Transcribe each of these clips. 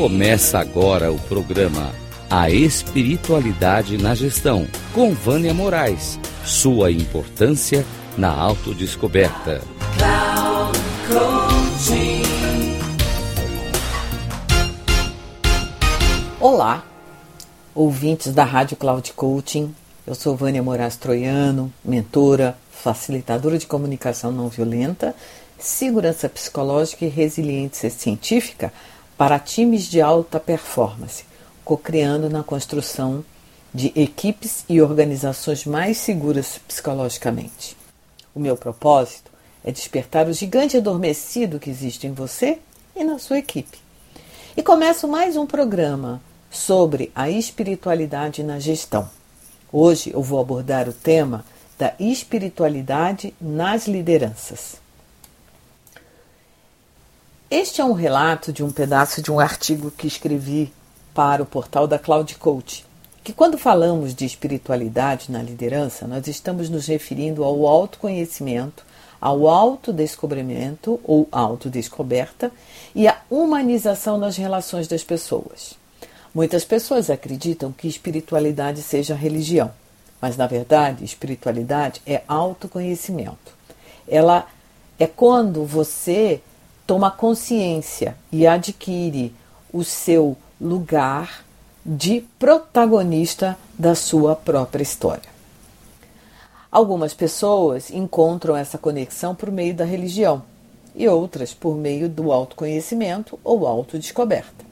Começa agora o programa A Espiritualidade na Gestão, com Vânia Moraes. Sua importância na autodescoberta. Olá, ouvintes da Rádio Cloud Coaching. Eu sou Vânia Moraes Troiano, mentora, facilitadora de comunicação não violenta, segurança psicológica e resiliência científica para times de alta performance, co-criando na construção de equipes e organizações mais seguras psicologicamente. O meu propósito é despertar o gigante adormecido que existe em você e na sua equipe. E começo mais um programa sobre a espiritualidade na gestão. Hoje eu vou abordar o tema da espiritualidade nas lideranças. Este é um relato de um pedaço de um artigo que escrevi para o portal da Cloud Coach, que quando falamos de espiritualidade na liderança, nós estamos nos referindo ao autoconhecimento, ao autodescobrimento ou autodescoberta e à humanização nas relações das pessoas. Muitas pessoas acreditam que espiritualidade seja religião, mas na verdade, espiritualidade é autoconhecimento. Ela é quando você toma consciência e adquire o seu lugar de protagonista da sua própria história. Algumas pessoas encontram essa conexão por meio da religião e outras por meio do autoconhecimento ou autodescoberta.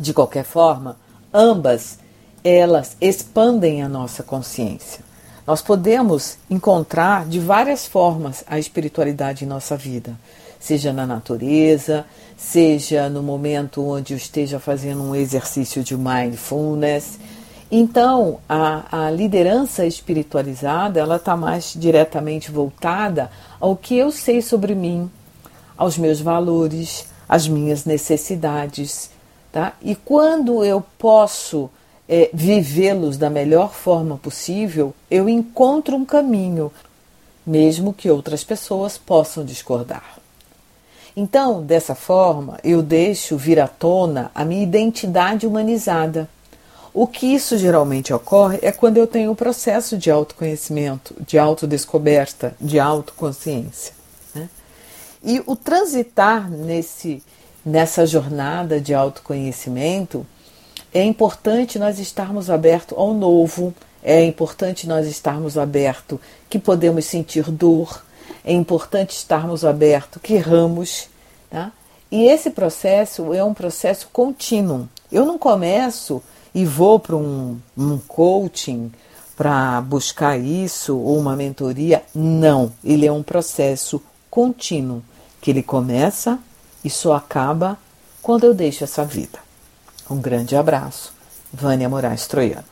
De qualquer forma, ambas elas expandem a nossa consciência. Nós podemos encontrar de várias formas a espiritualidade em nossa vida seja na natureza, seja no momento onde eu esteja fazendo um exercício de mindfulness. Então, a, a liderança espiritualizada ela está mais diretamente voltada ao que eu sei sobre mim, aos meus valores, às minhas necessidades. Tá? E quando eu posso é, vivê-los da melhor forma possível, eu encontro um caminho, mesmo que outras pessoas possam discordar. Então, dessa forma, eu deixo vir à tona a minha identidade humanizada. O que isso geralmente ocorre é quando eu tenho um processo de autoconhecimento, de autodescoberta, de autoconsciência. Né? E o transitar nesse, nessa jornada de autoconhecimento é importante nós estarmos abertos ao novo, é importante nós estarmos abertos que podemos sentir dor, é importante estarmos abertos que erramos, tá? E esse processo é um processo contínuo. Eu não começo e vou para um, um coaching para buscar isso ou uma mentoria. Não, ele é um processo contínuo que ele começa e só acaba quando eu deixo essa vida. Um grande abraço. Vânia Moraes Troiano.